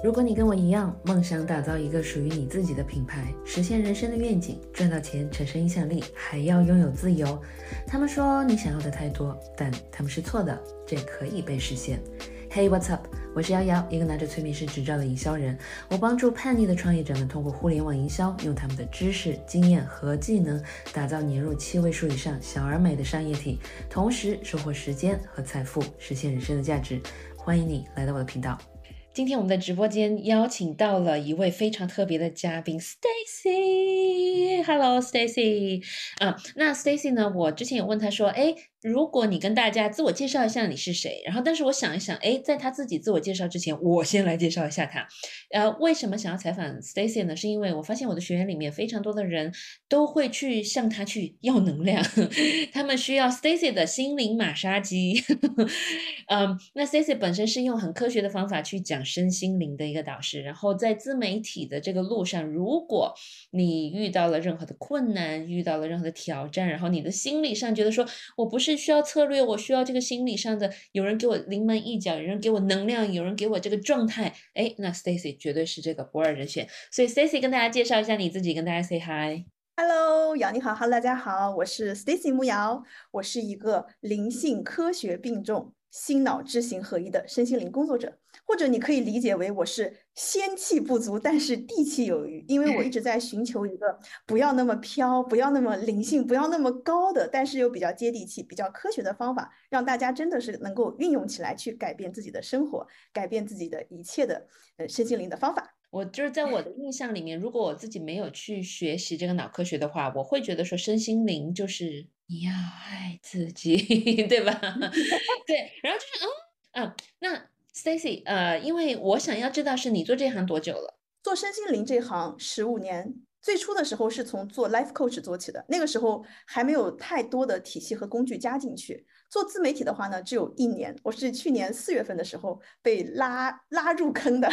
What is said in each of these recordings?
如果你跟我一样，梦想打造一个属于你自己的品牌，实现人生的愿景，赚到钱，产生影响力，还要拥有自由。他们说你想要的太多，但他们是错的，这可以被实现。Hey, what's up？我是瑶瑶，一个拿着催眠师执照的营销人。我帮助叛逆的创业者们通过互联网营销，用他们的知识、经验和技能，打造年入七位数以上小而美的商业体，同时收获时间和财富，实现人生的价值。欢迎你来到我的频道。今天我们的直播间邀请到了一位非常特别的嘉宾，Stacy。Hello，Stacy。啊，那 Stacy 呢？我之前有问他说，哎。如果你跟大家自我介绍一下你是谁，然后但是我想一想，哎，在他自己自我介绍之前，我先来介绍一下他。呃，为什么想要采访 Stacy 呢？是因为我发现我的学员里面非常多的人都会去向他去要能量，他们需要 Stacy 的心灵马杀鸡。嗯，那 Stacy 本身是用很科学的方法去讲身心灵的一个导师，然后在自媒体的这个路上，如果你遇到了任何的困难，遇到了任何的挑战，然后你的心理上觉得说我不是。是需要策略，我需要这个心理上的有人给我临门一脚，有人给我能量，有人给我这个状态。哎，那 Stacy 绝对是这个不二人选。所以 Stacy 跟大家介绍一下你自己，跟大家 say hi。Hello，瑶你好，Hello 大家好，我是 Stacy 木瑶，我是一个灵性科学并重。心脑知行合一的身心灵工作者，或者你可以理解为我是仙气不足，但是地气有余，因为我一直在寻求一个不要那么飘、不要那么灵性、不要那么高的，但是又比较接地气、比较科学的方法，让大家真的是能够运用起来，去改变自己的生活，改变自己的一切的呃身心灵的方法。我就是在我的印象里面，如果我自己没有去学习这个脑科学的话，我会觉得说身心灵就是你要爱自己，对吧？对，然后就是嗯嗯，那 Stacy，呃，因为我想要知道是你做这行多久了？做身心灵这行十五年，最初的时候是从做 life coach 做起的，那个时候还没有太多的体系和工具加进去。做自媒体的话呢，只有一年，我是去年四月份的时候被拉拉入坑的。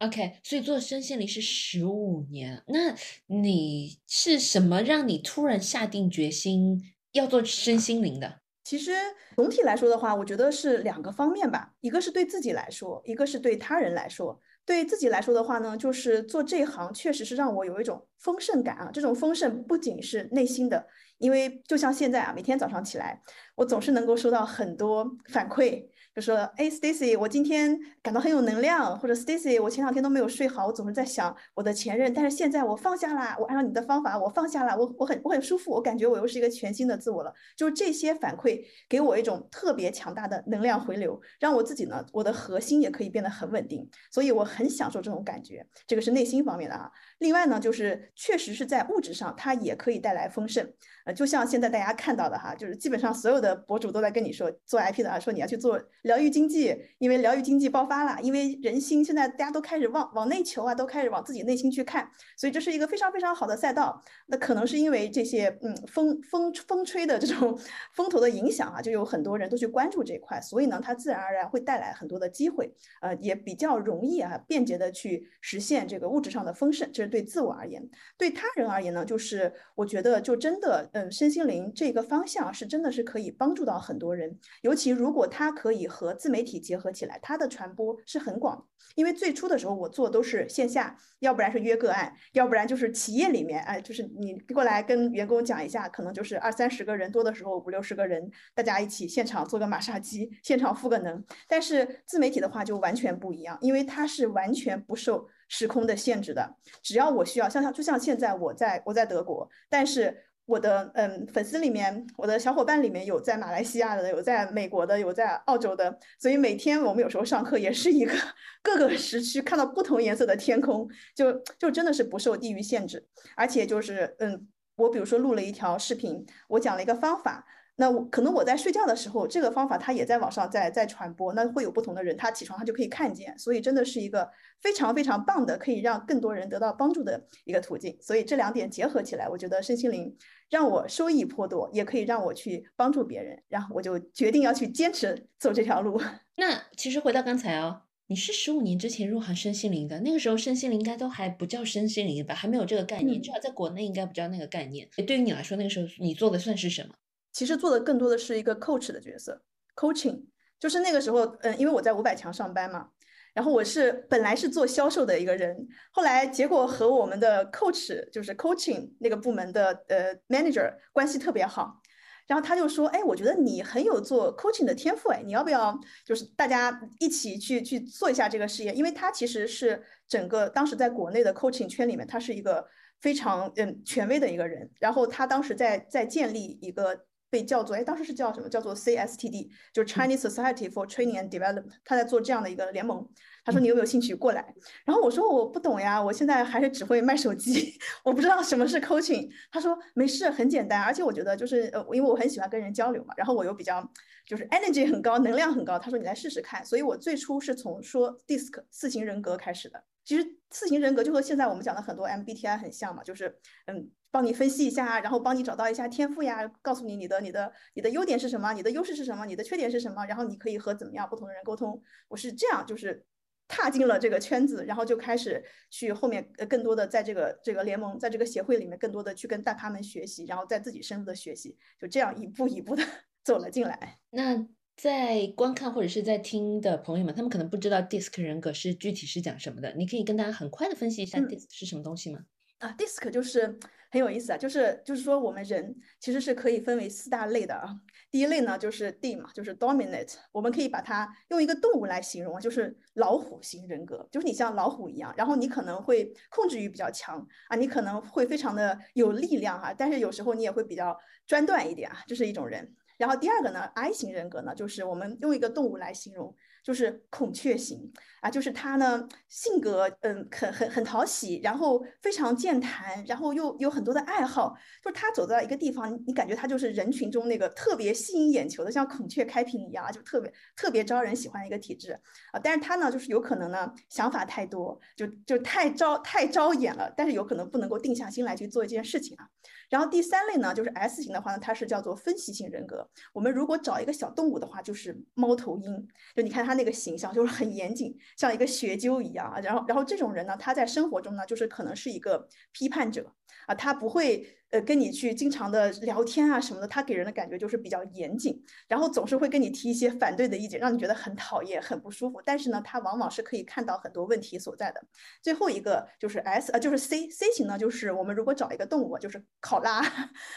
OK，所以做身心灵是十五年，那你是什么让你突然下定决心要做身心灵的？其实总体来说的话，我觉得是两个方面吧，一个是对自己来说，一个是对他人来说。对自己来说的话呢，就是做这行确实是让我有一种丰盛感啊，这种丰盛不仅是内心的，因为就像现在啊，每天早上起来，我总是能够收到很多反馈。就说，哎，Stacy，我今天感到很有能量，或者 Stacy，我前两天都没有睡好，我总是在想我的前任，但是现在我放下了，我按照你的方法，我放下了，我我很我很舒服，我感觉我又是一个全新的自我了。就是这些反馈给我一种特别强大的能量回流，让我自己呢，我的核心也可以变得很稳定，所以我很享受这种感觉。这个是内心方面的啊。另外呢，就是确实是在物质上，它也可以带来丰盛。呃，就像现在大家看到的哈，就是基本上所有的博主都在跟你说，做 IP 的啊，说你要去做疗愈经济，因为疗愈经济爆发了，因为人心现在大家都开始往往内求啊，都开始往自己内心去看，所以这是一个非常非常好的赛道。那可能是因为这些嗯风风风吹的这种风头的影响啊，就有很多人都去关注这一块，所以呢，它自然而然会带来很多的机会，呃，也比较容易啊，便捷的去实现这个物质上的丰盛。这是对自我而言，对他人而言呢，就是我觉得就真的。嗯，身心灵这个方向是真的是可以帮助到很多人，尤其如果它可以和自媒体结合起来，它的传播是很广。因为最初的时候我做都是线下，要不然是约个案，要不然就是企业里面，哎，就是你过来跟员工讲一下，可能就是二三十个人，多的时候五六十个人，大家一起现场做个马杀鸡，现场赋个能。但是自媒体的话就完全不一样，因为它是完全不受时空的限制的，只要我需要，像像就像现在我在我在德国，但是。我的嗯粉丝里面，我的小伙伴里面有在马来西亚的，有在美国的，有在澳洲的，所以每天我们有时候上课也是一个各个时区看到不同颜色的天空，就就真的是不受地域限制，而且就是嗯，我比如说录了一条视频，我讲了一个方法。那我可能我在睡觉的时候，这个方法它也在网上在在传播，那会有不同的人，他起床他就可以看见，所以真的是一个非常非常棒的，可以让更多人得到帮助的一个途径。所以这两点结合起来，我觉得身心灵让我收益颇多，也可以让我去帮助别人，然后我就决定要去坚持走这条路。那其实回到刚才哦，你是十五年之前入行身心灵的，那个时候身心灵应该都还不叫身心灵吧，还没有这个概念，至少在国内应该不叫那个概念。对于你来说，那个时候你做的算是什么？其实做的更多的是一个 coach 的角色，coaching，就是那个时候，嗯，因为我在五百强上班嘛，然后我是本来是做销售的一个人，后来结果和我们的 coach 就是 coaching 那个部门的呃 manager 关系特别好，然后他就说，哎，我觉得你很有做 coaching 的天赋，哎，你要不要就是大家一起去去做一下这个事业？因为他其实是整个当时在国内的 coaching 圈里面，他是一个非常嗯权威的一个人，然后他当时在在建立一个。被叫做哎，当时是叫什么？叫做 CSTD，就是 Chinese Society for Training and Development。他在做这样的一个联盟。他说：“你有没有兴趣过来？”然后我说：“我不懂呀，我现在还是只会卖手机，我不知道什么是 coaching。”他说：“没事，很简单。而且我觉得就是呃，因为我很喜欢跟人交流嘛，然后我又比较就是 energy 很高，能量很高。”他说：“你来试试看。”所以，我最初是从说 DISC 四型人格开始的。其实四型人格就和现在我们讲的很多 MBTI 很像嘛，就是嗯。帮你分析一下，然后帮你找到一下天赋呀，告诉你你的你的你的优点是什么，你的优势是什么，你的缺点是什么，然后你可以和怎么样不同的人沟通。我是这样，就是踏进了这个圈子，然后就开始去后面呃更多的在这个这个联盟，在这个协会里面更多的去跟大咖们学习，然后在自己深入的学习，就这样一步一步的 走了进来。那在观看或者是在听的朋友们，他们可能不知道 DISC 人格是具体是讲什么的，你可以跟大家很快的分析一下 DISC 是什么东西吗？啊，DISC 就是很有意思啊，就是就是说我们人其实是可以分为四大类的啊。第一类呢就是 D 嘛，就是 Dominant，我们可以把它用一个动物来形容啊，就是老虎型人格，就是你像老虎一样，然后你可能会控制欲比较强啊，你可能会非常的有力量哈，但是有时候你也会比较专断一点啊，这是一种人。然后第二个呢，I 型人格呢，就是我们用一个动物来形容。就是孔雀型啊，就是他呢，性格嗯很很很讨喜，然后非常健谈，然后又有很多的爱好。就是他走到一个地方，你感觉他就是人群中那个特别吸引眼球的，像孔雀开屏一样，就特别特别招人喜欢的一个体质啊。但是他呢，就是有可能呢想法太多，就就太招太招眼了，但是有可能不能够定下心来去做一件事情啊。然后第三类呢，就是 S 型的话呢，它是叫做分析型人格。我们如果找一个小动物的话，就是猫头鹰，就你看它。那个形象就是很严谨，像一个学究一样啊。然后，然后这种人呢，他在生活中呢，就是可能是一个批判者啊，他不会。呃，跟你去经常的聊天啊什么的，他给人的感觉就是比较严谨，然后总是会跟你提一些反对的意见，让你觉得很讨厌、很不舒服。但是呢，他往往是可以看到很多问题所在的。最后一个就是 S，呃，就是 C，C 型呢，就是我们如果找一个动物，就是考拉，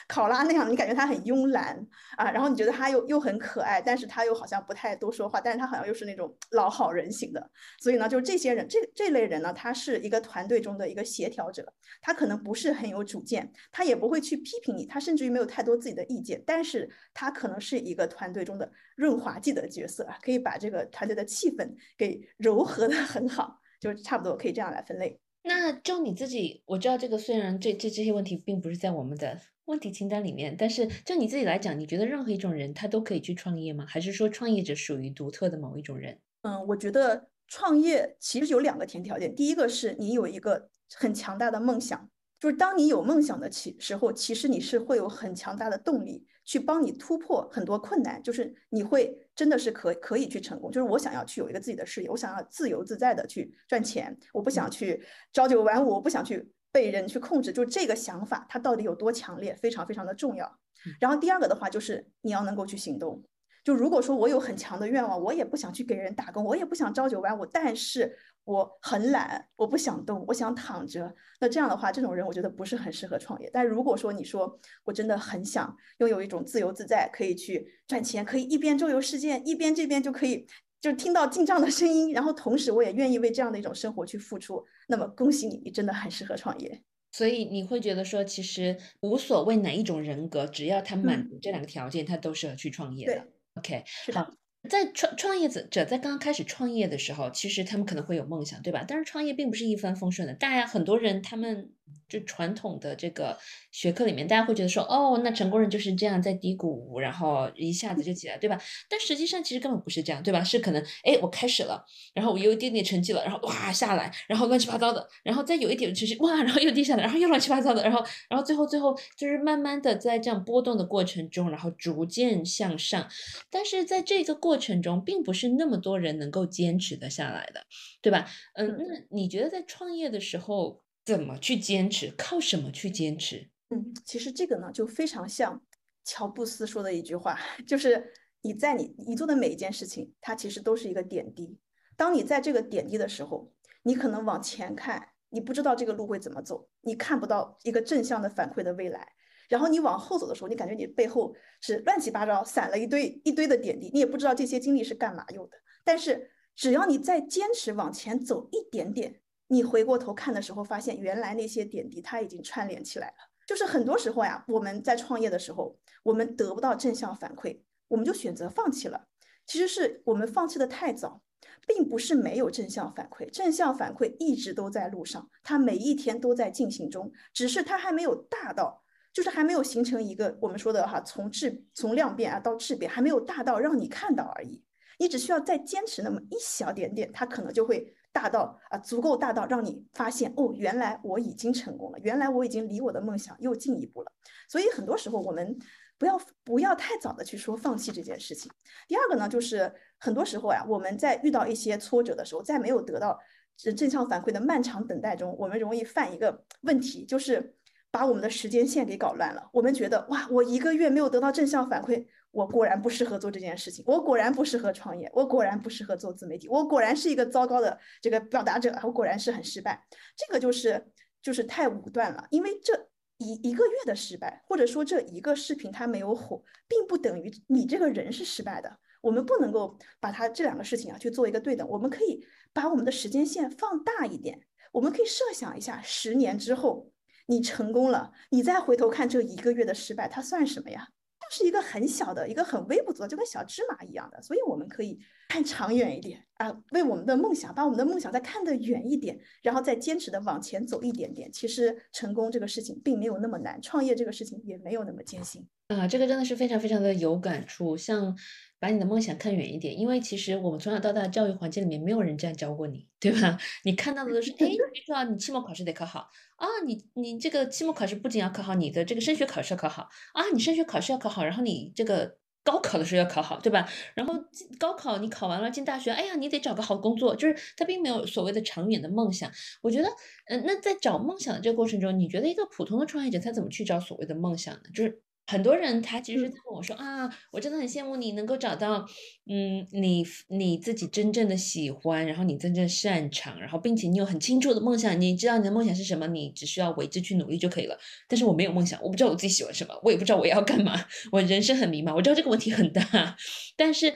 考拉那样，你感觉它很慵懒啊，然后你觉得它又又很可爱，但是它又好像不太多说话，但是它好像又是那种老好人型的。所以呢，就是这些人，这这类人呢，他是一个团队中的一个协调者，他可能不是很有主见，他也不。不会去批评你，他甚至于没有太多自己的意见，但是他可能是一个团队中的润滑剂的角色啊，可以把这个团队的气氛给柔和的很好，就差不多可以这样来分类。那就你自己，我知道这个虽然这这这些问题并不是在我们的问题清单里面，但是就你自己来讲，你觉得任何一种人他都可以去创业吗？还是说创业者属于独特的某一种人？嗯，我觉得创业其实有两个前提条件，第一个是你有一个很强大的梦想。就是当你有梦想的起时候，其实你是会有很强大的动力去帮你突破很多困难。就是你会真的是可可以去成功。就是我想要去有一个自己的事业，我想要自由自在的去赚钱，我不想去朝九晚五，我不想去被人去控制。就这个想法，它到底有多强烈，非常非常的重要。然后第二个的话，就是你要能够去行动。就如果说我有很强的愿望，我也不想去给人打工，我也不想朝九晚五，但是。我很懒，我不想动，我想躺着。那这样的话，这种人我觉得不是很适合创业。但如果说你说我真的很想拥有一种自由自在，可以去赚钱，可以一边周游世界，一边这边就可以就听到进账的声音，然后同时我也愿意为这样的一种生活去付出，那么恭喜你，你真的很适合创业。所以你会觉得说，其实无所谓哪一种人格，只要他满足这两个条件，他都适合去创业的。OK，好。在创创业者者在刚刚开始创业的时候，其实他们可能会有梦想，对吧？但是创业并不是一帆风顺的，大家很多人他们。就传统的这个学科里面，大家会觉得说，哦，那成功人就是这样在低谷，然后一下子就起来，对吧？但实际上其实根本不是这样，对吧？是可能，哎，我开始了，然后我有一点点成绩了，然后哇下来，然后乱七八糟的，然后再有一点成绩，哇，然后又跌下来，然后又乱七八糟的，然后，然后最后最后就是慢慢的在这样波动的过程中，然后逐渐向上。但是在这个过程中，并不是那么多人能够坚持的下来的，对吧？嗯，那你觉得在创业的时候？怎么去坚持？靠什么去坚持？嗯，其实这个呢，就非常像乔布斯说的一句话，就是你在你你做的每一件事情，它其实都是一个点滴。当你在这个点滴的时候，你可能往前看，你不知道这个路会怎么走，你看不到一个正向的反馈的未来。然后你往后走的时候，你感觉你背后是乱七八糟散了一堆一堆的点滴，你也不知道这些经历是干嘛用的。但是只要你再坚持往前走一点点，你回过头看的时候，发现原来那些点滴它已经串联起来了。就是很多时候呀，我们在创业的时候，我们得不到正向反馈，我们就选择放弃了。其实是我们放弃的太早，并不是没有正向反馈，正向反馈一直都在路上，它每一天都在进行中，只是它还没有大到。就是还没有形成一个我们说的哈，从质从量变啊到质变，还没有大到让你看到而已。你只需要再坚持那么一小点点，它可能就会大到啊，足够大到让你发现哦，原来我已经成功了，原来我已经离我的梦想又进一步了。所以很多时候我们不要不要太早的去说放弃这件事情。第二个呢，就是很多时候呀，我们在遇到一些挫折的时候，在没有得到正向反馈的漫长等待中，我们容易犯一个问题，就是。把我们的时间线给搞乱了。我们觉得哇，我一个月没有得到正向反馈，我果然不适合做这件事情，我果然不适合创业，我果然不适合做自媒体，我果然是一个糟糕的这个表达者，我果然是很失败。这个就是就是太武断了。因为这一一个月的失败，或者说这一个视频它没有火，并不等于你这个人是失败的。我们不能够把它这两个事情啊去做一个对等。我们可以把我们的时间线放大一点，我们可以设想一下十年之后。你成功了，你再回头看这一个月的失败，它算什么呀？就是一个很小的、一个很微不足，就跟小芝麻一样的。所以我们可以看长远一点啊，为我们的梦想，把我们的梦想再看得远一点，然后再坚持的往前走一点点。其实成功这个事情并没有那么难，创业这个事情也没有那么艰辛啊。这个真的是非常非常的有感触，像。把你的梦想看远一点，因为其实我们从小到大教育环境里面没有人这样教过你，对吧？你看到的都是，哎，你说你期末考试得考好啊，你你这个期末考试不仅要考好，你的这个升学考试要考好啊，你升学考试要考好，然后你这个高考的时候要考好，对吧？然后高考你考完了进大学，哎呀，你得找个好工作，就是他并没有所谓的长远的梦想。我觉得，嗯，那在找梦想的这个过程中，你觉得一个普通的创业者他怎么去找所谓的梦想呢？就是。很多人他其实在跟我说啊，我真的很羡慕你能够找到，嗯，你你自己真正的喜欢，然后你真正擅长，然后并且你有很清楚的梦想，你知道你的梦想是什么，你只需要为之去努力就可以了。但是我没有梦想，我不知道我自己喜欢什么，我也不知道我要干嘛，我人生很迷茫。我知道这个问题很大，但是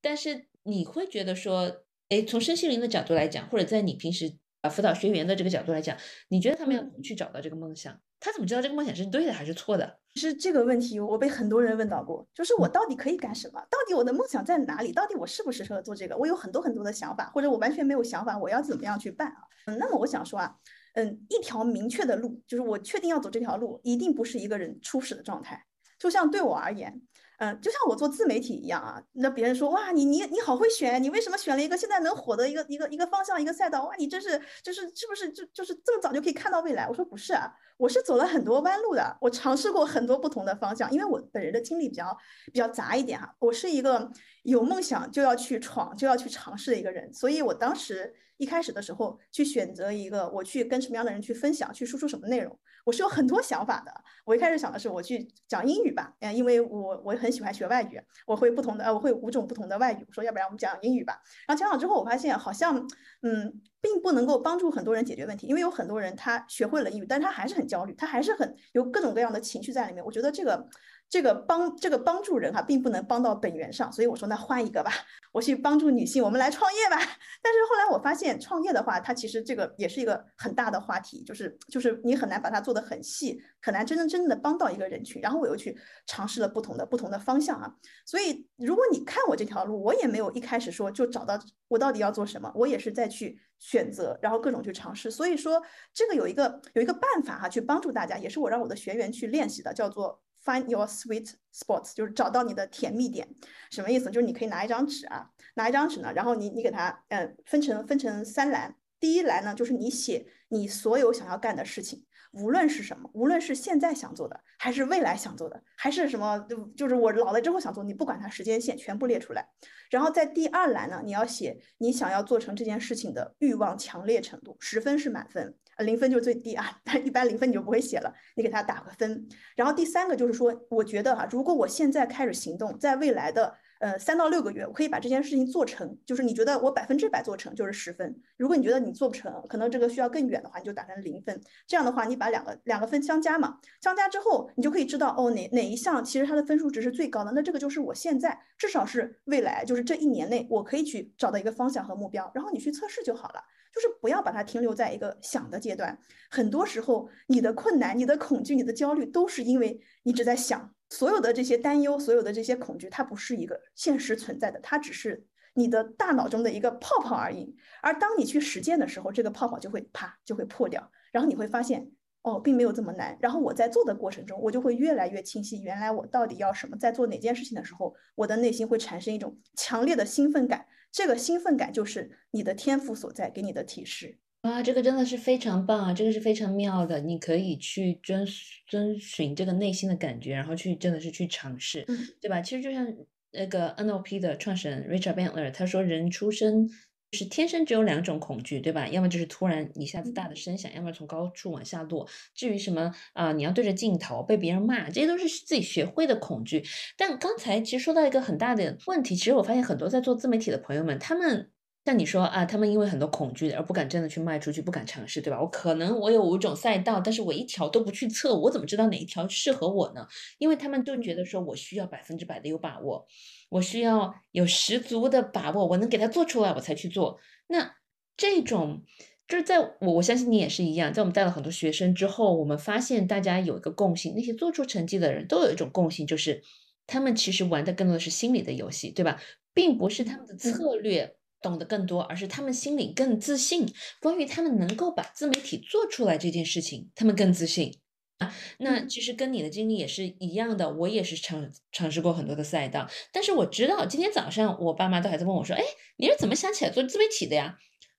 但是你会觉得说，哎，从身心灵的角度来讲，或者在你平时啊辅导学员的这个角度来讲，你觉得他们要怎么去找到这个梦想？他怎么知道这个梦想是对的还是错的？其实这个问题我被很多人问到过，就是我到底可以干什么？到底我的梦想在哪里？到底我适不适合做这个？我有很多很多的想法，或者我完全没有想法，我要怎么样去办啊？嗯，那么我想说啊，嗯，一条明确的路，就是我确定要走这条路，一定不是一个人初始的状态。就像对我而言。嗯，就像我做自媒体一样啊，那别人说哇，你你你好会选，你为什么选了一个现在能火的一个一个一个方向一个赛道？哇，你真是就是是不是就就是这么早就可以看到未来？我说不是啊，我是走了很多弯路的，我尝试过很多不同的方向，因为我本人的经历比较比较杂一点哈，我是一个有梦想就要去闯就要去尝试的一个人，所以我当时。一开始的时候，去选择一个我去跟什么样的人去分享，去输出什么内容，我是有很多想法的。我一开始想的是我去讲英语吧，嗯，因为我我很喜欢学外语，我会不同的呃，我会五种不同的外语。我说要不然我们讲英语吧。然后讲好之后，我发现好像嗯，并不能够帮助很多人解决问题，因为有很多人他学会了英语，但他还是很焦虑，他还是很有各种各样的情绪在里面。我觉得这个。这个帮这个帮助人哈，并不能帮到本源上，所以我说那换一个吧，我去帮助女性，我们来创业吧。但是后来我发现，创业的话，它其实这个也是一个很大的话题，就是就是你很难把它做得很细，很难真正真正的帮到一个人群。然后我又去尝试了不同的不同的方向啊。所以如果你看我这条路，我也没有一开始说就找到我到底要做什么，我也是在去选择，然后各种去尝试。所以说这个有一个有一个办法哈，去帮助大家，也是我让我的学员去练习的，叫做。Find your sweet spots，就是找到你的甜蜜点，什么意思？就是你可以拿一张纸啊，拿一张纸呢，然后你你给它，嗯，分成分成三栏。第一栏呢，就是你写你所有想要干的事情，无论是什么，无论是现在想做的，还是未来想做的，还是什么，就就是我老了之后想做，你不管它时间线，全部列出来。然后在第二栏呢，你要写你想要做成这件事情的欲望强烈程度，十分是满分。零分就是最低啊，但一般零分你就不会写了，你给他打个分。然后第三个就是说，我觉得哈，如果我现在开始行动，在未来的呃三到六个月，我可以把这件事情做成。就是你觉得我百分之百做成就是十分，如果你觉得你做不成，可能这个需要更远的话，你就打成零分。这样的话，你把两个两个分相加嘛，相加之后，你就可以知道哦哪哪一项其实它的分数值是最高的，那这个就是我现在至少是未来就是这一年内我可以去找到一个方向和目标，然后你去测试就好了。就是不要把它停留在一个想的阶段。很多时候，你的困难、你的恐惧、你的焦虑，都是因为你只在想。所有的这些担忧，所有的这些恐惧，它不是一个现实存在的，它只是你的大脑中的一个泡泡而已。而当你去实践的时候，这个泡泡就会啪就会破掉，然后你会发现，哦，并没有这么难。然后我在做的过程中，我就会越来越清晰，原来我到底要什么。在做哪件事情的时候，我的内心会产生一种强烈的兴奋感。这个兴奋感就是你的天赋所在，给你的提示。哇，这个真的是非常棒啊！这个是非常妙的，你可以去遵遵循这个内心的感觉，然后去真的是去尝试，对吧？其实就像那个 NLP 的创始人 Richard Bandler 他说，人出生是天生只有两种恐惧，对吧？要么就是突然一下子大的声响，要么从高处往下落。至于什么啊，你要对着镜头被别人骂，这些都是自己学会的恐惧。但刚才其实说到一个很大的问题，其实我发现很多在做自媒体的朋友们，他们。像你说啊，他们因为很多恐惧而不敢真的去迈出去，不敢尝试，对吧？我可能我有五种赛道，但是我一条都不去测，我怎么知道哪一条适合我呢？因为他们就觉得说我需要百分之百的有把握，我需要有十足的把握，我能给他做出来，我才去做。那这种就是在我我相信你也是一样，在我们带了很多学生之后，我们发现大家有一个共性，那些做出成绩的人都有一种共性，就是他们其实玩的更多的是心理的游戏，对吧？并不是他们的策略。懂得更多，而是他们心里更自信。关于他们能够把自媒体做出来这件事情，他们更自信啊。那其实跟你的经历也是一样的，我也是尝尝试过很多的赛道，但是我知道今天早上我爸妈都还在问我说：“哎，你是怎么想起来做自媒体的呀？”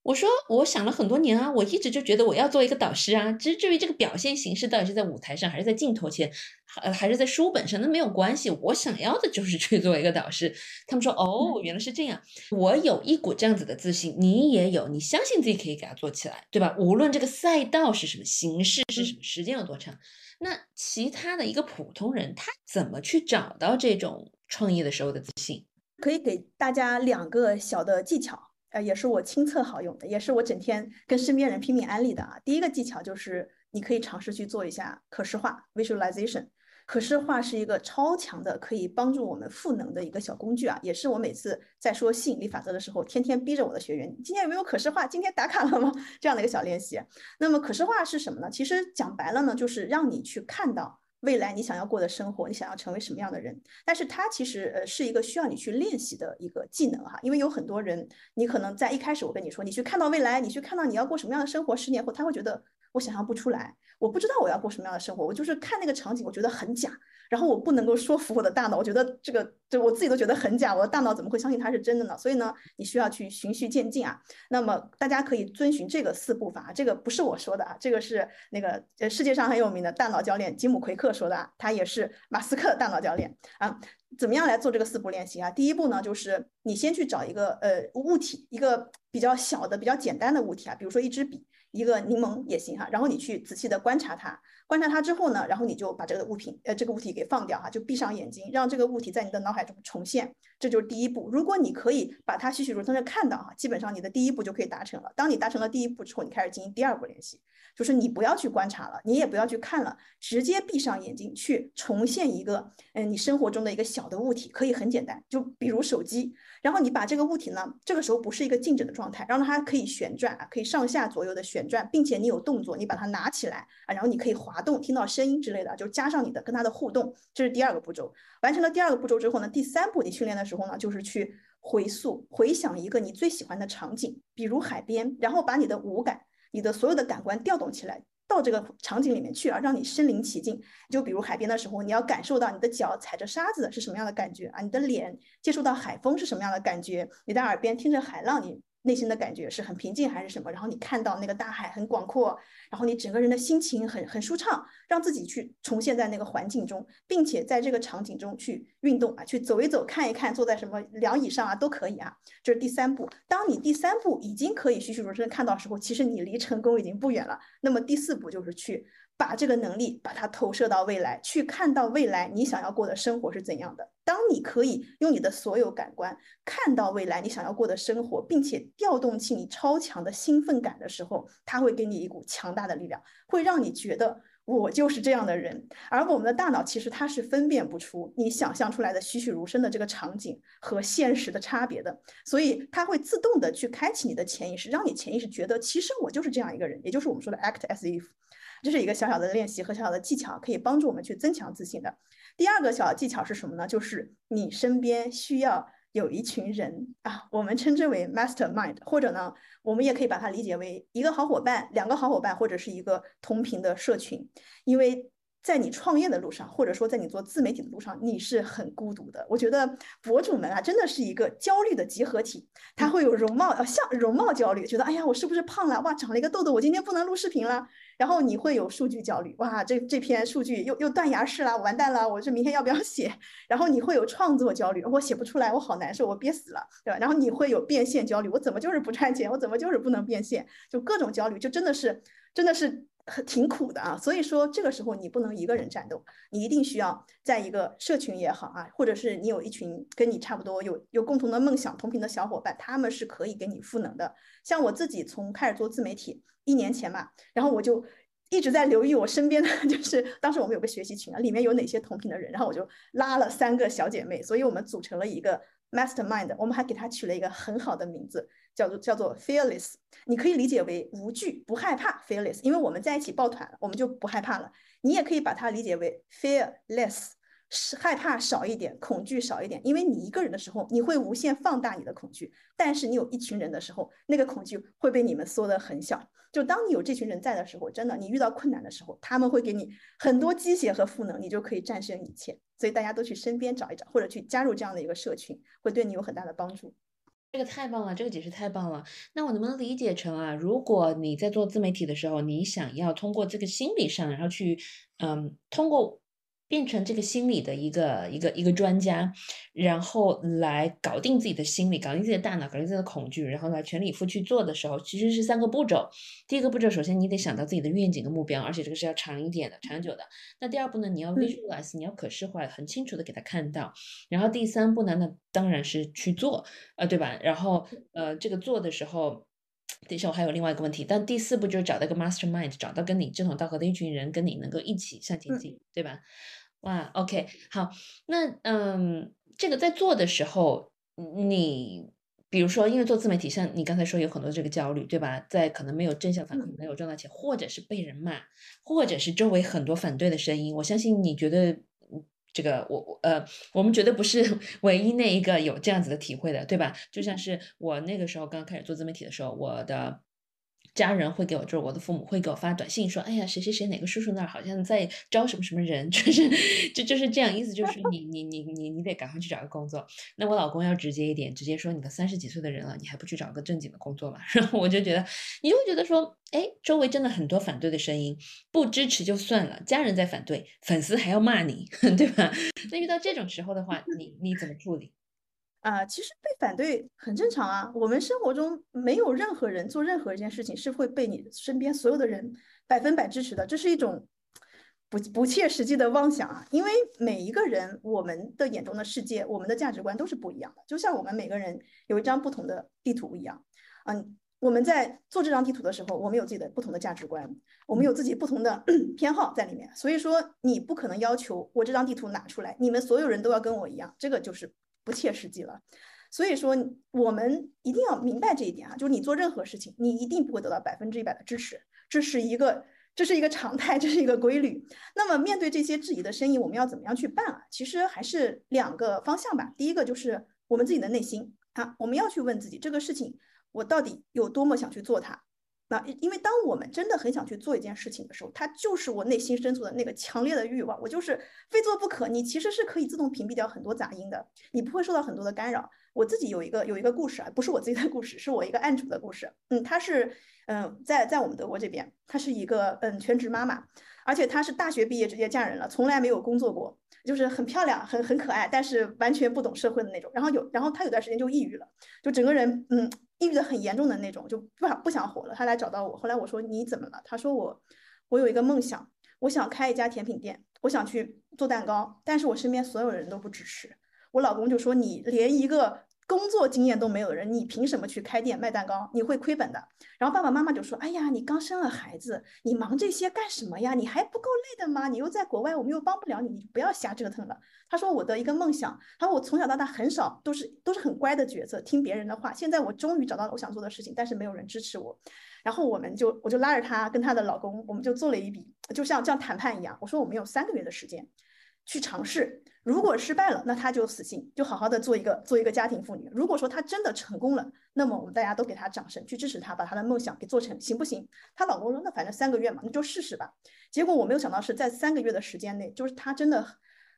我说，我想了很多年啊，我一直就觉得我要做一个导师啊。其实至于这个表现形式到底是在舞台上，还是在镜头前，还还是在书本上，那没有关系。我想要的就是去做一个导师。他们说，哦，原来是这样。我有一股这样子的自信，你也有，你相信自己可以给它做起来，对吧？无论这个赛道是什么形式，是什么时间有多长，那其他的一个普通人，他怎么去找到这种创业的时候的自信？可以给大家两个小的技巧。呃，也是我亲测好用的，也是我整天跟身边人拼命安利的啊。第一个技巧就是，你可以尝试去做一下可视化 （visualization）。可视化是一个超强的，可以帮助我们赋能的一个小工具啊。也是我每次在说吸引力法则的时候，天天逼着我的学员：今天有没有可视化？今天打卡了吗？这样的一个小练习。那么可视化是什么呢？其实讲白了呢，就是让你去看到。未来你想要过的生活，你想要成为什么样的人？但是它其实呃是一个需要你去练习的一个技能哈，因为有很多人，你可能在一开始我跟你说，你去看到未来，你去看到你要过什么样的生活，十年后他会觉得我想象不出来，我不知道我要过什么样的生活，我就是看那个场景，我觉得很假。然后我不能够说服我的大脑，我觉得这个就我自己都觉得很假，我的大脑怎么会相信它是真的呢？所以呢，你需要去循序渐进啊。那么大家可以遵循这个四步法，这个不是我说的啊，这个是那个呃世界上很有名的大脑教练吉姆奎克说的啊，他也是马斯克大脑教练啊。怎么样来做这个四步练习啊？第一步呢，就是你先去找一个呃物体，一个比较小的、比较简单的物体啊，比如说一支笔。一个柠檬也行哈，然后你去仔细的观察它，观察它之后呢，然后你就把这个物品，呃，这个物体给放掉哈，就闭上眼睛，让这个物体在你的脑海中重现，这就是第一步。如果你可以把它栩栩如生的看到哈，基本上你的第一步就可以达成了。当你达成了第一步之后，你开始进行第二步练习，就是你不要去观察了，你也不要去看了，直接闭上眼睛去重现一个，嗯，你生活中的一个小的物体，可以很简单，就比如手机。然后你把这个物体呢，这个时候不是一个静止的状态，让它可以旋转啊，可以上下左右的旋转，并且你有动作，你把它拿起来啊，然后你可以滑动，听到声音之类的，就加上你的跟它的互动，这是第二个步骤。完成了第二个步骤之后呢，第三步你训练的时候呢，就是去回溯、回想一个你最喜欢的场景，比如海边，然后把你的五感、你的所有的感官调动起来。到这个场景里面去啊，让你身临其境。就比如海边的时候，你要感受到你的脚踩着沙子是什么样的感觉啊，你的脸接触到海风是什么样的感觉，你的耳边听着海浪，你。内心的感觉是很平静还是什么？然后你看到那个大海很广阔，然后你整个人的心情很很舒畅，让自己去重现在那个环境中，并且在这个场景中去运动啊，去走一走，看一看，坐在什么凉椅上啊都可以啊。这是第三步。当你第三步已经可以栩栩如生看到时候，其实你离成功已经不远了。那么第四步就是去把这个能力把它投射到未来，去看到未来你想要过的生活是怎样的。当你可以用你的所有感官看到未来你想要过的生活，并且调动起你超强的兴奋感的时候，它会给你一股强大的力量，会让你觉得我就是这样的人。而我们的大脑其实它是分辨不出你想象出来的栩栩如生的这个场景和现实的差别的，所以它会自动的去开启你的潜意识，让你潜意识觉得其实我就是这样一个人，也就是我们说的 act as if。这是一个小小的练习和小小的技巧，可以帮助我们去增强自信的。第二个小技巧是什么呢？就是你身边需要有一群人啊，我们称之为 mastermind，或者呢，我们也可以把它理解为一个好伙伴、两个好伙伴，或者是一个同频的社群，因为。在你创业的路上，或者说在你做自媒体的路上，你是很孤独的。我觉得博主们啊，真的是一个焦虑的集合体。他会有容貌呃像容貌焦虑，觉得哎呀，我是不是胖了？哇，长了一个痘痘，我今天不能录视频了。然后你会有数据焦虑，哇，这这篇数据又又断崖式了，完蛋了，我这明天要不要写？然后你会有创作焦虑，我写不出来，我好难受，我憋死了，对吧？然后你会有变现焦虑，我怎么就是不赚钱？我怎么就是不能变现？就各种焦虑，就真的是真的是。很挺苦的啊，所以说这个时候你不能一个人战斗，你一定需要在一个社群也好啊，或者是你有一群跟你差不多有有共同的梦想同频的小伙伴，他们是可以给你赋能的。像我自己从开始做自媒体一年前嘛，然后我就一直在留意我身边的，就是当时我们有个学习群啊，里面有哪些同频的人，然后我就拉了三个小姐妹，所以我们组成了一个 mastermind，我们还给它取了一个很好的名字。叫做叫做 fearless，你可以理解为无惧、不害怕 fearless，因为我们在一起抱团，我们就不害怕了。你也可以把它理解为 fearless，是害怕少一点，恐惧少一点。因为你一个人的时候，你会无限放大你的恐惧；但是你有一群人的时候，那个恐惧会被你们缩得很小。就当你有这群人在的时候，真的，你遇到困难的时候，他们会给你很多鸡血和赋能，你就可以战胜一切。所以大家都去身边找一找，或者去加入这样的一个社群，会对你有很大的帮助。这个太棒了，这个解释太棒了。那我能不能理解成啊，如果你在做自媒体的时候，你想要通过这个心理上，然后去，嗯，通过。变成这个心理的一个一个一个专家，然后来搞定自己的心理，搞定自己的大脑，搞定自己的恐惧，然后来全力以赴去做的时候，其实是三个步骤。第一个步骤，首先你得想到自己的愿景跟目标，而且这个是要长一点的、长久的。那第二步呢，你要 visualize，你要可视化，很清楚的给他看到。然后第三步呢，那当然是去做，呃，对吧？然后呃，这个做的时候。等一下，我还有另外一个问题，但第四步就是找到一个 mastermind，找到跟你志同道合的一群人，跟你能够一起向前进，对吧？哇，OK，好，那嗯，这个在做的时候，你比如说，因为做自媒体，像你刚才说有很多这个焦虑，对吧？在可能没有正向反馈，没有赚到钱，或者是被人骂，或者是周围很多反对的声音，我相信你觉得。这个我我呃，我们绝对不是 唯一那一个有这样子的体会的，对吧？就像是我那个时候刚开始做自媒体的时候，我的。家人会给我，就是我的父母会给我发短信说：“哎呀，谁谁谁哪个叔叔那儿好像在招什么什么人，就是就就是这样，意思就是你你你你你得赶快去找个工作。”那我老公要直接一点，直接说：“你都三十几岁的人了，你还不去找个正经的工作吗？” 然后我就觉得，你就会觉得说：“哎，周围真的很多反对的声音，不支持就算了，家人在反对，粉丝还要骂你，对吧？那遇到这种时候的话，你你怎么处理？”啊，其实被反对很正常啊。我们生活中没有任何人做任何一件事情是会被你身边所有的人百分百支持的，这是一种不不切实际的妄想啊。因为每一个人，我们的眼中的世界，我们的价值观都是不一样的。就像我们每个人有一张不同的地图一样，嗯，我们在做这张地图的时候，我们有自己的不同的价值观，我们有自己不同的 偏好在里面。所以说，你不可能要求我这张地图拿出来，你们所有人都要跟我一样，这个就是。不切实际了，所以说我们一定要明白这一点啊，就是你做任何事情，你一定不会得到百分之一百的支持，这是一个这是一个常态，这是一个规律。那么面对这些质疑的声音，我们要怎么样去办啊？其实还是两个方向吧。第一个就是我们自己的内心啊，我们要去问自己，这个事情我到底有多么想去做它。那因为当我们真的很想去做一件事情的时候，它就是我内心深处的那个强烈的欲望，我就是非做不可。你其实是可以自动屏蔽掉很多杂音的，你不会受到很多的干扰。我自己有一个有一个故事啊，不是我自己的故事，是我一个案主的故事。嗯，她是嗯在在我们德国这边，她是一个嗯全职妈妈，而且她是大学毕业直接嫁人了，从来没有工作过，就是很漂亮很很可爱，但是完全不懂社会的那种。然后有然后她有段时间就抑郁了，就整个人嗯。抑郁的很严重的那种，就不想不想活了。他来找到我，后来我说你怎么了？他说我我有一个梦想，我想开一家甜品店，我想去做蛋糕，但是我身边所有人都不支持。我老公就说：“你连一个。”工作经验都没有的人，你凭什么去开店卖蛋糕？你会亏本的。然后爸爸妈妈就说：“哎呀，你刚生了孩子，你忙这些干什么呀？你还不够累的吗？你又在国外，我们又帮不了你，你不要瞎折腾了。”他说：“我的一个梦想，他说我从小到大很少都是都是很乖的角色，听别人的话。现在我终于找到了我想做的事情，但是没有人支持我。然后我们就我就拉着她跟她的老公，我们就做了一笔，就像这样谈判一样。我说我们有三个月的时间。”去尝试，如果失败了，那他就死心，就好好的做一个做一个家庭妇女。如果说她真的成功了，那么我们大家都给她掌声，去支持她，把她的梦想给做成，行不行？她老公说，那反正三个月嘛，那就试试吧。结果我没有想到是在三个月的时间内，就是她真的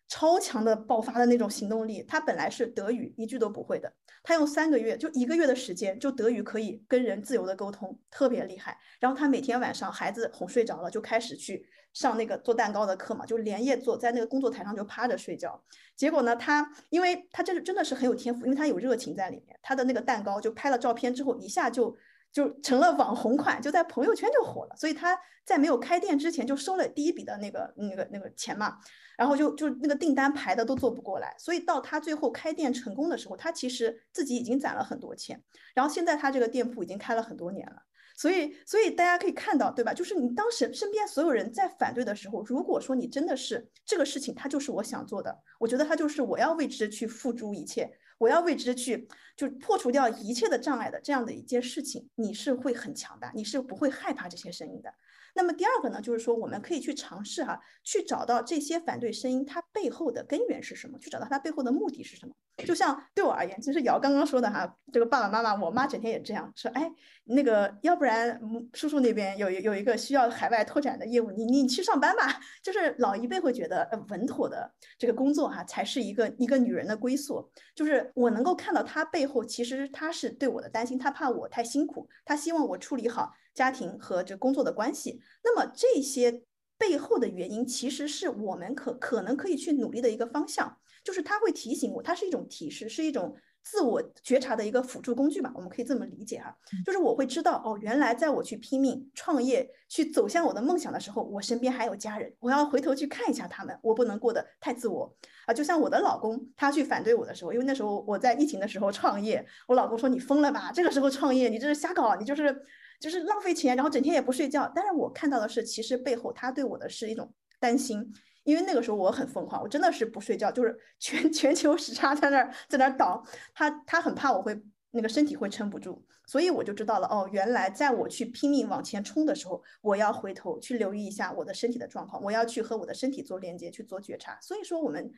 超强的爆发的那种行动力。他本来是德语一句都不会的，他用三个月就一个月的时间，就德语可以跟人自由的沟通，特别厉害。然后他每天晚上孩子哄睡着了，就开始去。上那个做蛋糕的课嘛，就连夜做，在那个工作台上就趴着睡觉。结果呢，他因为他真的真的是很有天赋，因为他有热情在里面。他的那个蛋糕就拍了照片之后，一下就就成了网红款，就在朋友圈就火了。所以他在没有开店之前就收了第一笔的那个那个那个钱嘛，然后就就那个订单排的都做不过来。所以到他最后开店成功的时候，他其实自己已经攒了很多钱。然后现在他这个店铺已经开了很多年了。所以，所以大家可以看到，对吧？就是你当时身边所有人在反对的时候，如果说你真的是这个事情，它就是我想做的，我觉得它就是我要为之去付诸一切，我要为之去就破除掉一切的障碍的这样的一件事情，你是会很强大，你是不会害怕这些声音的。那么第二个呢，就是说我们可以去尝试哈，去找到这些反对声音它背后的根源是什么，去找到它背后的目的是什么。就像对我而言，其实瑶刚刚说的哈，这个爸爸妈妈，我妈整天也这样说，哎，那个要不然叔叔那边有有一个需要海外拓展的业务，你你去上班吧。就是老一辈会觉得呃稳妥的这个工作哈，才是一个一个女人的归宿。就是我能够看到她背后，其实她是对我的担心，她怕我太辛苦，她希望我处理好。家庭和这工作的关系，那么这些背后的原因，其实是我们可可能可以去努力的一个方向，就是它会提醒我，它是一种提示，是一种自我觉察的一个辅助工具吧，我们可以这么理解哈，就是我会知道哦，原来在我去拼命创业、去走向我的梦想的时候，我身边还有家人，我要回头去看一下他们，我不能过得太自我啊。就像我的老公，他去反对我的时候，因为那时候我在疫情的时候创业，我老公说你疯了吧，这个时候创业，你这是瞎搞，你就是。就是浪费钱，然后整天也不睡觉。但是我看到的是，其实背后他对我的是一种担心，因为那个时候我很疯狂，我真的是不睡觉，就是全 全球时差在那儿在那儿倒。他他很怕我会那个身体会撑不住，所以我就知道了哦，原来在我去拼命往前冲的时候，我要回头去留意一下我的身体的状况，我要去和我的身体做连接，去做觉察。所以说，我们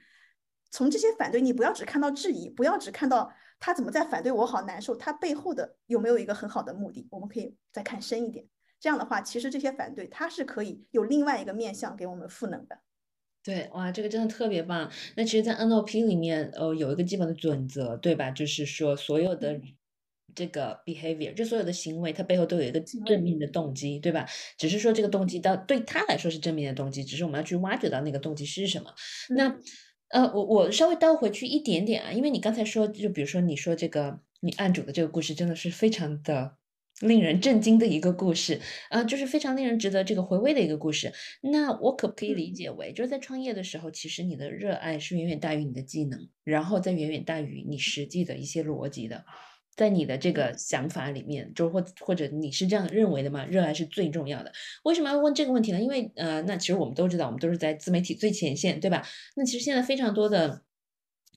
从这些反对，你不要只看到质疑，不要只看到。他怎么在反对我？好难受。他背后的有没有一个很好的目的？我们可以再看深一点。这样的话，其实这些反对，它是可以有另外一个面向给我们赋能的。对，哇，这个真的特别棒。那其实，在 NLP 里面，呃，有一个基本的准则，对吧？就是说，所有的这个 behavior，就所有的行为，它背后都有一个正面的动机，对吧？只是说这个动机到对他来说是正面的动机，只是我们要去挖掘到那个动机是什么。那。呃，我我稍微倒回去一点点啊，因为你刚才说，就比如说你说这个你案主的这个故事，真的是非常的令人震惊的一个故事，呃，就是非常令人值得这个回味的一个故事。那我可不可以理解为，就是在创业的时候，其实你的热爱是远远大于你的技能，然后再远远大于你实际的一些逻辑的。在你的这个想法里面，就或或者你是这样认为的吗？热爱是最重要的。为什么要问这个问题呢？因为呃，那其实我们都知道，我们都是在自媒体最前线，对吧？那其实现在非常多的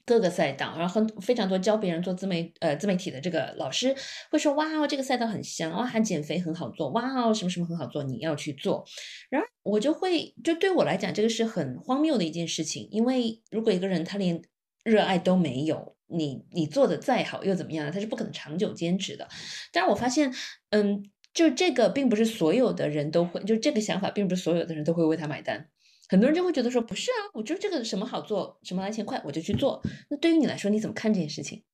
各个赛道，然后很非常多教别人做自媒呃自媒体的这个老师会说，哇哦，这个赛道很香，哇，减肥很好做，哇哦，什么什么很好做，你要去做。然后我就会，就对我来讲，这个是很荒谬的一件事情，因为如果一个人他连热爱都没有。你你做的再好又怎么样？他是不可能长久坚持的。但是我发现，嗯，就这个并不是所有的人都会，就这个想法并不是所有的人都会为他买单。很多人就会觉得说，不是啊，我觉得这个什么好做，什么来钱快，我就去做。那对于你来说，你怎么看这件事情？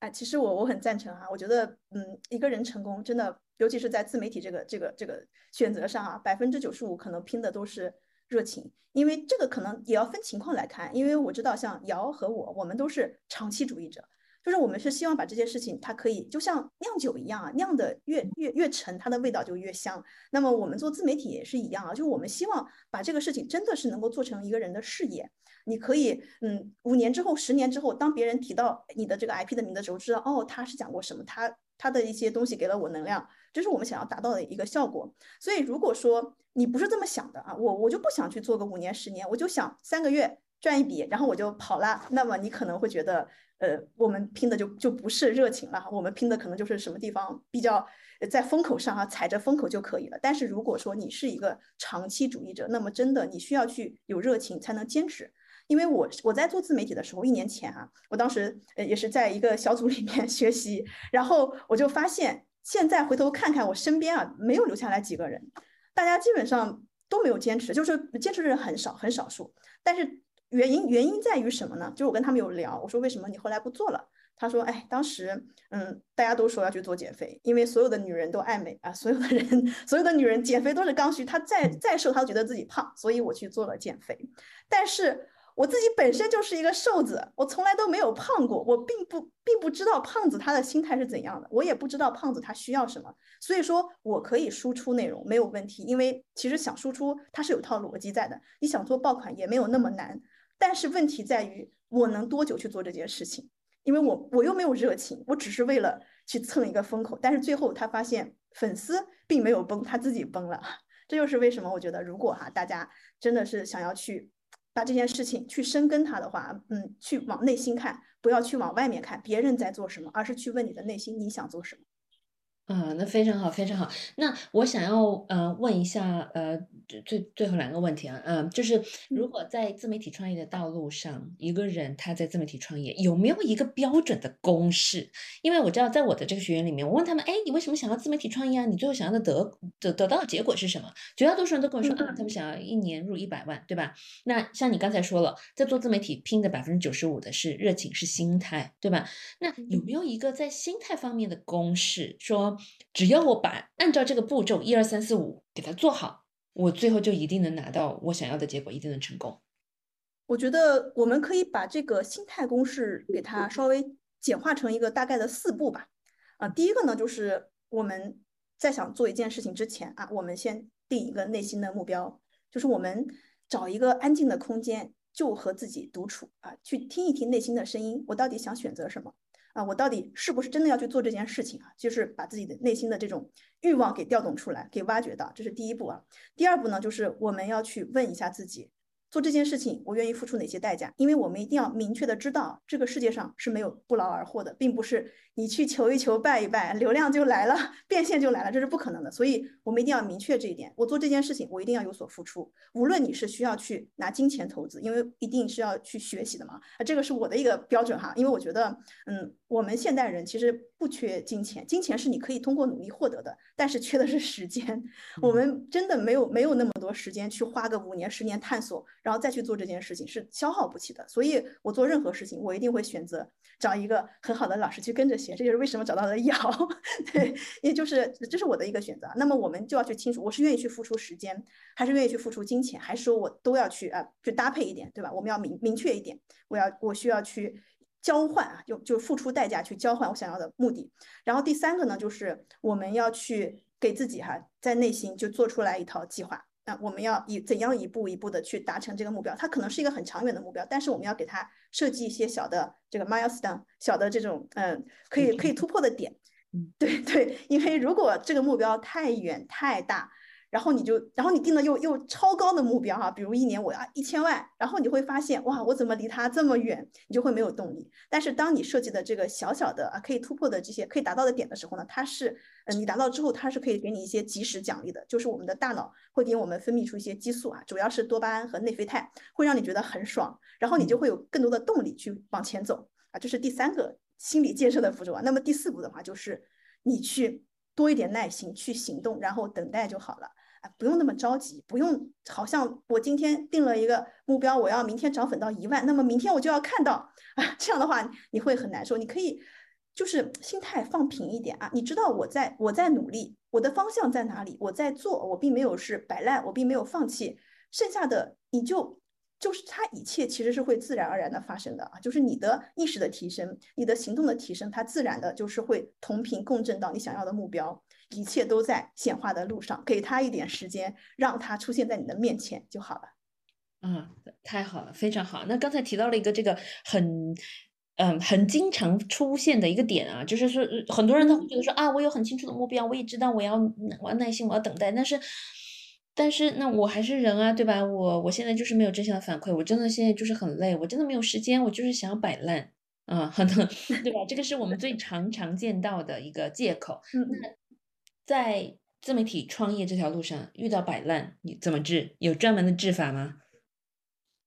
哎，其实我我很赞成啊，我觉得，嗯，一个人成功真的，尤其是在自媒体这个这个这个选择上啊，百分之九十五可能拼的都是。热情，因为这个可能也要分情况来看，因为我知道像瑶和我，我们都是长期主义者，就是我们是希望把这件事情，它可以就像酿酒一样啊，酿的越越越陈，它的味道就越香。那么我们做自媒体也是一样啊，就是我们希望把这个事情真的是能够做成一个人的事业。你可以，嗯，五年之后、十年之后，当别人提到你的这个 IP 的名字的时候，知道哦，他是讲过什么，他他的一些东西给了我能量，这是我们想要达到的一个效果。所以如果说你不是这么想的啊，我我就不想去做个五年、十年，我就想三个月赚一笔，然后我就跑了，那么你可能会觉得。呃，我们拼的就就不是热情了，我们拼的可能就是什么地方比较在风口上啊，踩着风口就可以了。但是如果说你是一个长期主义者，那么真的你需要去有热情才能坚持。因为我我在做自媒体的时候，一年前啊，我当时呃也是在一个小组里面 学习，然后我就发现，现在回头看看我身边啊，没有留下来几个人，大家基本上都没有坚持，就是坚持的人很少，很少数，但是。原因原因在于什么呢？就我跟他们有聊，我说为什么你后来不做了？他说，哎，当时，嗯，大家都说要去做减肥，因为所有的女人都爱美啊，所有的人，所有的女人减肥都是刚需，她再再瘦，她都觉得自己胖，所以我去做了减肥。但是我自己本身就是一个瘦子，我从来都没有胖过，我并不并不知道胖子他的心态是怎样的，我也不知道胖子他需要什么，所以说我可以输出内容没有问题，因为其实想输出它是有套逻辑在的，你想做爆款也没有那么难。但是问题在于，我能多久去做这件事情？因为我我又没有热情，我只是为了去蹭一个风口。但是最后他发现粉丝并没有崩，他自己崩了。这就是为什么我觉得，如果哈大家真的是想要去把这件事情去深耕它的话，嗯，去往内心看，不要去往外面看别人在做什么，而是去问你的内心你想做什么。啊，那非常好，非常好。那我想要呃问一下呃最最后两个问题啊，嗯，就是如果在自媒体创业的道路上，一个人他在自媒体创业有没有一个标准的公式？因为我知道在我的这个学员里面，我问他们，哎，你为什么想要自媒体创业啊？你最后想要的得得得到的结果是什么？绝大多数人都跟我说啊，他们想要一年入一百万，对吧？那像你刚才说了，在做自媒体拼的百分之九十五的是热情，是心态，对吧？那有没有一个在心态方面的公式说？只要我把按照这个步骤一二三四五给它做好，我最后就一定能拿到我想要的结果，一定能成功。我觉得我们可以把这个心态公式给它稍微简化成一个大概的四步吧。啊，第一个呢，就是我们在想做一件事情之前啊，我们先定一个内心的目标，就是我们找一个安静的空间，就和自己独处啊，去听一听内心的声音，我到底想选择什么。啊，我到底是不是真的要去做这件事情啊？就是把自己的内心的这种欲望给调动出来，给挖掘到，这是第一步啊。第二步呢，就是我们要去问一下自己。做这件事情，我愿意付出哪些代价？因为我们一定要明确的知道，这个世界上是没有不劳而获的，并不是你去求一求、拜一拜，流量就来了，变现就来了，这是不可能的。所以，我们一定要明确这一点。我做这件事情，我一定要有所付出。无论你是需要去拿金钱投资，因为一定是要去学习的嘛。啊，这个是我的一个标准哈。因为我觉得，嗯，我们现代人其实不缺金钱，金钱是你可以通过努力获得的，但是缺的是时间。我们真的没有没有那么多时间去花个五年、十年探索。然后再去做这件事情是消耗不起的，所以我做任何事情，我一定会选择找一个很好的老师去跟着学。这就是为什么找到了瑶，对，也就是这是我的一个选择。那么我们就要去清楚，我是愿意去付出时间，还是愿意去付出金钱，还是说我都要去啊去搭配一点，对吧？我们要明明确一点，我要我需要去交换啊，就就付出代价去交换我想要的目的。然后第三个呢，就是我们要去给自己哈在内心就做出来一套计划。那我们要以怎样一步一步的去达成这个目标？它可能是一个很长远的目标，但是我们要给它设计一些小的这个 milestone，小的这种嗯可以可以突破的点。嗯，对对，因为如果这个目标太远太大。然后你就，然后你定了又又超高的目标哈，比如一年我要一千万，然后你会发现哇，我怎么离它这么远？你就会没有动力。但是当你设计的这个小小的啊可以突破的这些可以达到的点的时候呢，它是，嗯，你达到之后它是可以给你一些及时奖励的，就是我们的大脑会给我们分泌出一些激素啊，主要是多巴胺和内啡肽，会让你觉得很爽，然后你就会有更多的动力去往前走啊，这是第三个心理建设的步骤啊。那么第四步的话就是你去多一点耐心去行动，然后等待就好了。不用那么着急，不用好像我今天定了一个目标，我要明天涨粉到一万，那么明天我就要看到啊，这样的话你会很难受。你可以就是心态放平一点啊，你知道我在我在努力，我的方向在哪里，我在做，我并没有是摆烂，我并没有放弃，剩下的你就就是它一切其实是会自然而然的发生的啊，就是你的意识的提升，你的行动的提升，它自然的就是会同频共振到你想要的目标，一切都在显化的路上，给他一点时间，让它出现在你的面前就好了。啊，太好了，非常好。那刚才提到了一个这个很。嗯，很经常出现的一个点啊，就是说很多人他会觉得说啊，我有很清楚的目标，我也知道我要我要耐心，我要等待，但是但是那我还是人啊，对吧？我我现在就是没有正向的反馈，我真的现在就是很累，我真的没有时间，我就是想要摆烂啊，很 对吧？这个 是我们最常常见到的一个借口。那在自媒体创业这条路上遇到摆烂，你怎么治？有专门的治法吗？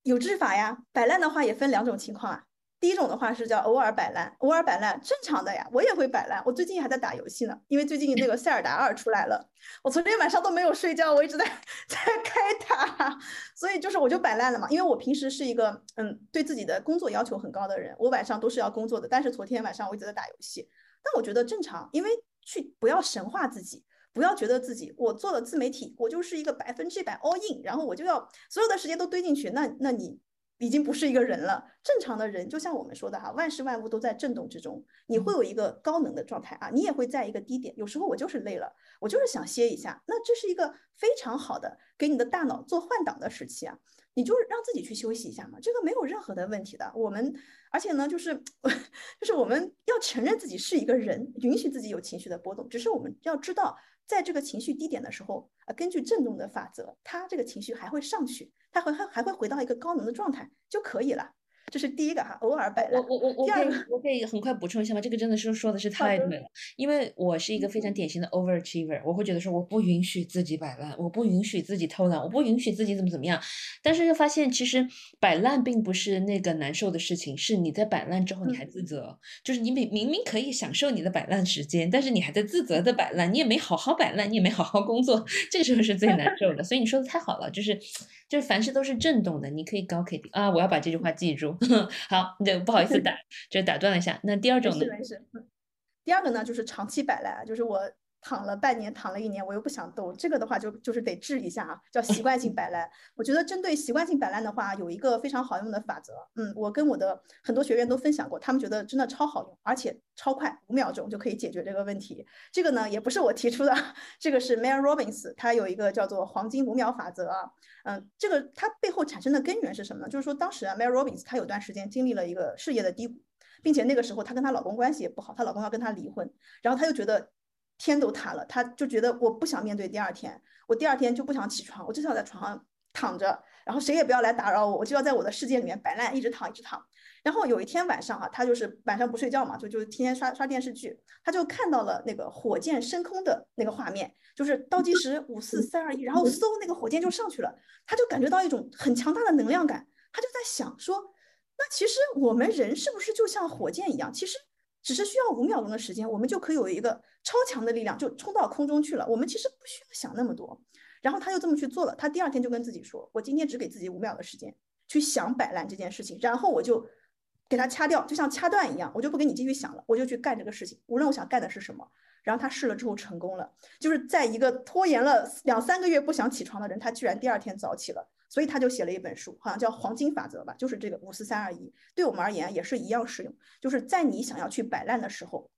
有治法呀，摆烂的话也分两种情况啊。第一种的话是叫偶尔摆烂，偶尔摆烂正常的呀，我也会摆烂。我最近还在打游戏呢，因为最近那个塞尔达二出来了，我昨天晚上都没有睡觉，我一直在在开塔，所以就是我就摆烂了嘛。因为我平时是一个嗯对自己的工作要求很高的人，我晚上都是要工作的。但是昨天晚上我一直在打游戏，但我觉得正常，因为去不要神化自己，不要觉得自己我做了自媒体，我就是一个百分之一百 all in，然后我就要所有的时间都堆进去，那那你。已经不是一个人了。正常的人就像我们说的哈，万事万物都在震动之中。你会有一个高能的状态啊，你也会在一个低点。有时候我就是累了，我就是想歇一下。那这是一个非常好的给你的大脑做换挡的时期啊，你就让自己去休息一下嘛，这个没有任何的问题的。我们而且呢，就是 就是我们要承认自己是一个人，允许自己有情绪的波动。只是我们要知道，在这个情绪低点的时候啊，根据振动的法则，它这个情绪还会上去。它会还还会回到一个高能的状态就可以了。这是第一个哈，偶尔摆烂。我我我我可以我可以很快补充一下吗？这个真的是说的是太对了，因为我是一个非常典型的 overachiever，我会觉得说我不允许自己摆烂，我不允许自己偷懒，我不允许自己怎么怎么样。但是又发现其实摆烂并不是那个难受的事情，是你在摆烂之后你还自责，就是你明明明可以享受你的摆烂时间，但是你还在自责的摆烂，你也没好好摆烂，你也没好好工作，这个时候是最难受的。所以你说的太好了，就是就是凡事都是震动的，你可以高可以低啊，我要把这句话记住。好，对不好意思打，就打断了一下。那第二种呢？第二个呢，就是长期摆烂，就是我躺了半年，躺了一年，我又不想动。这个的话，就就是得治一下啊，叫习惯性摆烂。我觉得针对习惯性摆烂的话，有一个非常好用的法则。嗯，我跟我的很多学员都分享过，他们觉得真的超好用，而且超快，五秒钟就可以解决这个问题。这个呢，也不是我提出的，这个是 Mel Robbins，他有一个叫做黄金五秒法则啊。嗯，这个它背后产生的根源是什么呢？就是说，当时啊，Mel Robbins 她有段时间经历了一个事业的低谷，并且那个时候她跟她老公关系也不好，她老公要跟她离婚，然后她就觉得天都塌了，他就觉得我不想面对第二天，我第二天就不想起床，我就想在床上躺着，然后谁也不要来打扰我，我就要在我的世界里面摆烂，一直躺，一直躺。然后有一天晚上哈，他就是晚上不睡觉嘛，就就天天刷刷电视剧，他就看到了那个火箭升空的那个画面，就是倒计时五四三二一，然后嗖，那个火箭就上去了，他就感觉到一种很强大的能量感，他就在想说，那其实我们人是不是就像火箭一样，其实只是需要五秒钟的时间，我们就可以有一个超强的力量，就冲到空中去了，我们其实不需要想那么多。然后他就这么去做了，他第二天就跟自己说，我今天只给自己五秒的时间去想摆烂这件事情，然后我就。给它掐掉，就像掐断一样，我就不给你继续想了，我就去干这个事情。无论我想干的是什么，然后他试了之后成功了，就是在一个拖延了两三个月不想起床的人，他居然第二天早起了。所以他就写了一本书，好像叫《黄金法则》吧，就是这个五四三二一。对我们而言也是一样适用，就是在你想要去摆烂的时候，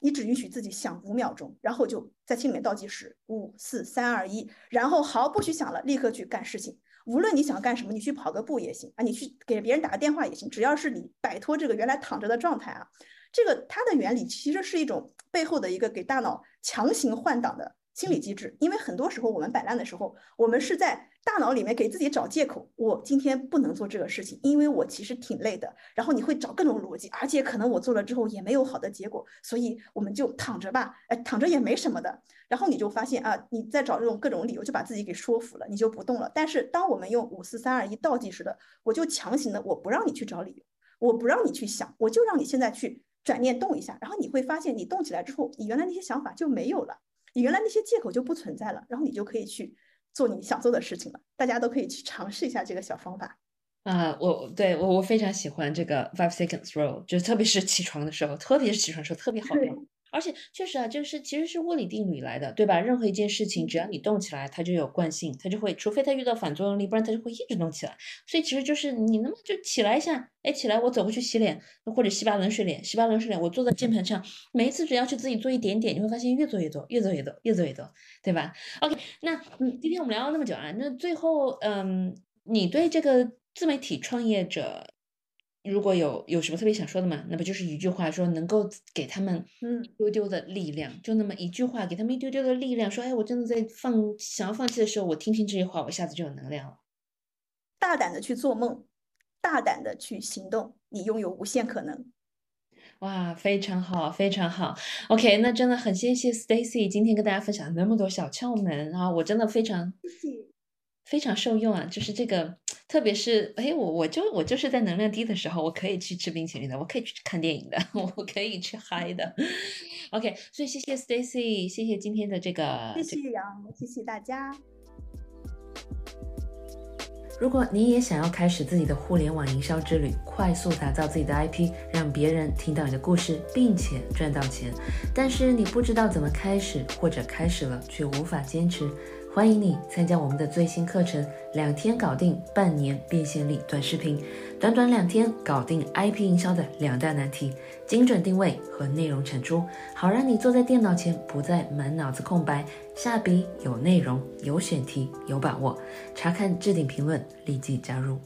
你只允许自己想五秒钟，然后就在心里面倒计时五四三二一，然后好不许想了，立刻去干事情。无论你想干什么，你去跑个步也行啊，你去给别人打个电话也行，只要是你摆脱这个原来躺着的状态啊，这个它的原理其实是一种背后的一个给大脑强行换挡的。心理机制，因为很多时候我们摆烂的时候，我们是在大脑里面给自己找借口。我今天不能做这个事情，因为我其实挺累的。然后你会找各种逻辑，而且可能我做了之后也没有好的结果，所以我们就躺着吧，哎，躺着也没什么的。然后你就发现啊，你在找这种各种理由，就把自己给说服了，你就不动了。但是当我们用五四三二一倒计时的，我就强行的，我不让你去找理由，我不让你去想，我就让你现在去转念动一下。然后你会发现，你动起来之后，你原来那些想法就没有了。你原来那些借口就不存在了，然后你就可以去做你想做的事情了。大家都可以去尝试一下这个小方法。啊，我对我我非常喜欢这个 five seconds rule，就特别是起床的时候，特别是起床的时候特别好用。而且确实啊，就是其实是物理定律来的，对吧？任何一件事情，只要你动起来，它就有惯性，它就会，除非它遇到反作用力，不然它就会一直动起来。所以其实就是你那么就起来一下，哎，起来我走过去洗脸，或者洗把冷水脸，洗把冷水脸，我坐在键盘上，每一次只要去自己做一点点，你会发现越做越多，越做越多，越做越多，对吧？OK，那嗯，今天我们聊了那么久啊，那最后嗯，你对这个自媒体创业者？如果有有什么特别想说的吗？那不就是一句话，说能够给他们嗯一丢丢的力量，就那么一句话，给他们一丢丢的力量，说，哎，我真的在放想要放弃的时候，我听听这句话，我一下子就有能量了。大胆的去做梦，大胆的去行动，你拥有无限可能。哇，非常好，非常好。OK，那真的很谢谢 Stacy 今天跟大家分享那么多小窍门，然后我真的非常。非常受用啊，就是这个，特别是哎，我我就我就是在能量低的时候，我可以去吃冰淇淋的，我可以去看电影的，我可以去嗨的。OK，所以谢谢 Stacy，谢谢今天的这个，谢谢杨，谢谢大家。如果你也想要开始自己的互联网营销之旅，快速打造自己的 IP，让别人听到你的故事，并且赚到钱，但是你不知道怎么开始，或者开始了却无法坚持。欢迎你参加我们的最新课程，两天搞定半年变现力短视频，短短两天搞定 IP 营销的两大难题：精准定位和内容产出，好让你坐在电脑前不再满脑子空白，下笔有内容、有选题、有把握。查看置顶评论，立即加入。